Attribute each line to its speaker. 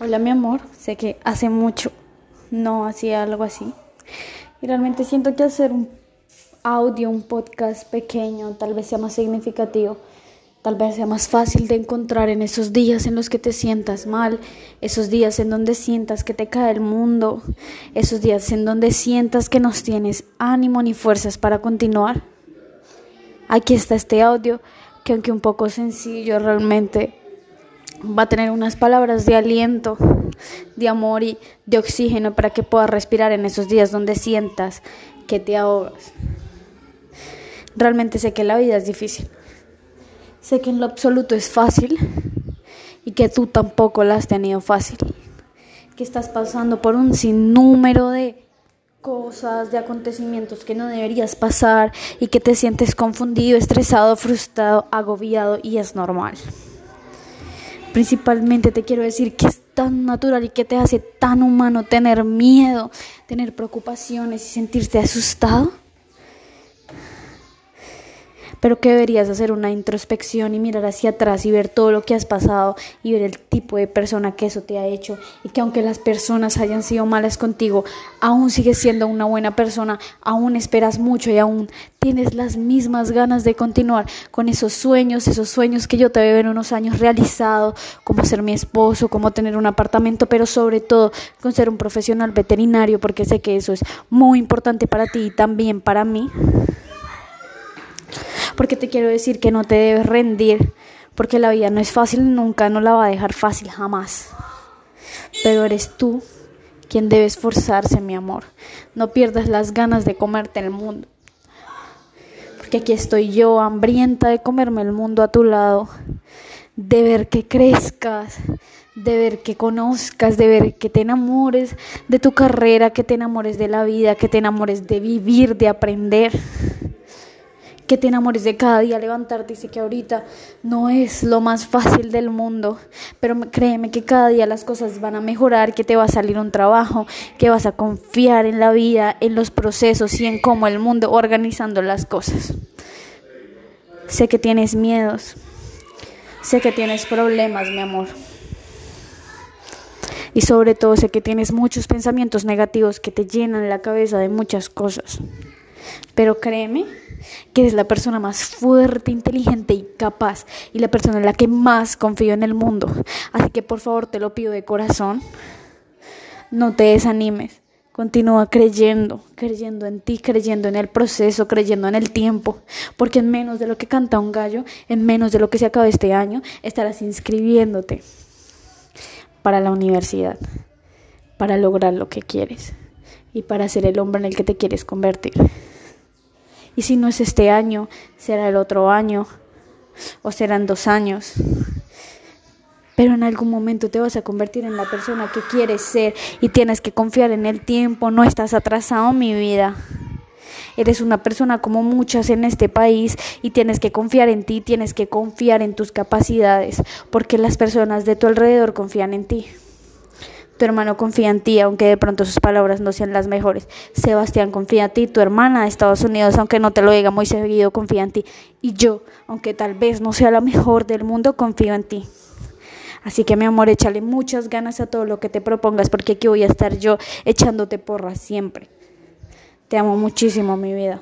Speaker 1: Hola mi amor, sé que hace mucho no hacía algo así. Y realmente siento que hacer un audio, un podcast pequeño tal vez sea más significativo, tal vez sea más fácil de encontrar en esos días en los que te sientas mal, esos días en donde sientas que te cae el mundo, esos días en donde sientas que no tienes ánimo ni fuerzas para continuar. Aquí está este audio que aunque un poco sencillo realmente va a tener unas palabras de aliento, de amor y de oxígeno para que puedas respirar en esos días donde sientas que te ahogas. Realmente sé que la vida es difícil. Sé que en lo absoluto es fácil y que tú tampoco la has tenido fácil. Que estás pasando por un sinnúmero de cosas, de acontecimientos que no deberías pasar y que te sientes confundido, estresado, frustrado, agobiado y es normal. Principalmente te quiero decir que es tan natural y que te hace tan humano tener miedo, tener preocupaciones y sentirte asustado pero que deberías hacer una introspección y mirar hacia atrás y ver todo lo que has pasado y ver el tipo de persona que eso te ha hecho. Y que aunque las personas hayan sido malas contigo, aún sigues siendo una buena persona, aún esperas mucho y aún tienes las mismas ganas de continuar con esos sueños, esos sueños que yo te veo en unos años realizado, como ser mi esposo, como tener un apartamento, pero sobre todo con ser un profesional veterinario, porque sé que eso es muy importante para ti y también para mí porque te quiero decir que no te debes rendir, porque la vida no es fácil, nunca no la va a dejar fácil, jamás. Pero eres tú quien debe esforzarse, mi amor. No pierdas las ganas de comerte el mundo. Porque aquí estoy yo, hambrienta de comerme el mundo a tu lado, de ver que crezcas, de ver que conozcas, de ver que te enamores de tu carrera, que te enamores de la vida, que te enamores de vivir, de aprender que te enamores de cada día levantarte sé que ahorita no es lo más fácil del mundo, pero créeme que cada día las cosas van a mejorar, que te va a salir un trabajo, que vas a confiar en la vida, en los procesos y en cómo el mundo organizando las cosas. Sé que tienes miedos, sé que tienes problemas, mi amor. Y sobre todo sé que tienes muchos pensamientos negativos que te llenan la cabeza de muchas cosas. Pero créeme que eres la persona más fuerte, inteligente y capaz y la persona en la que más confío en el mundo. Así que por favor te lo pido de corazón, no te desanimes. Continúa creyendo, creyendo en ti, creyendo en el proceso, creyendo en el tiempo, porque en menos de lo que canta un gallo, en menos de lo que se acaba este año, estarás inscribiéndote para la universidad, para lograr lo que quieres y para ser el hombre en el que te quieres convertir. Y si no es este año, será el otro año o serán dos años. Pero en algún momento te vas a convertir en la persona que quieres ser y tienes que confiar en el tiempo. No estás atrasado, mi vida. Eres una persona como muchas en este país y tienes que confiar en ti, tienes que confiar en tus capacidades, porque las personas de tu alrededor confían en ti. Tu hermano confía en ti, aunque de pronto sus palabras no sean las mejores. Sebastián confía en ti. Tu hermana de Estados Unidos, aunque no te lo diga muy seguido, confía en ti. Y yo, aunque tal vez no sea la mejor del mundo, confío en ti. Así que mi amor, échale muchas ganas a todo lo que te propongas, porque aquí voy a estar yo echándote porras siempre. Te amo muchísimo, mi vida.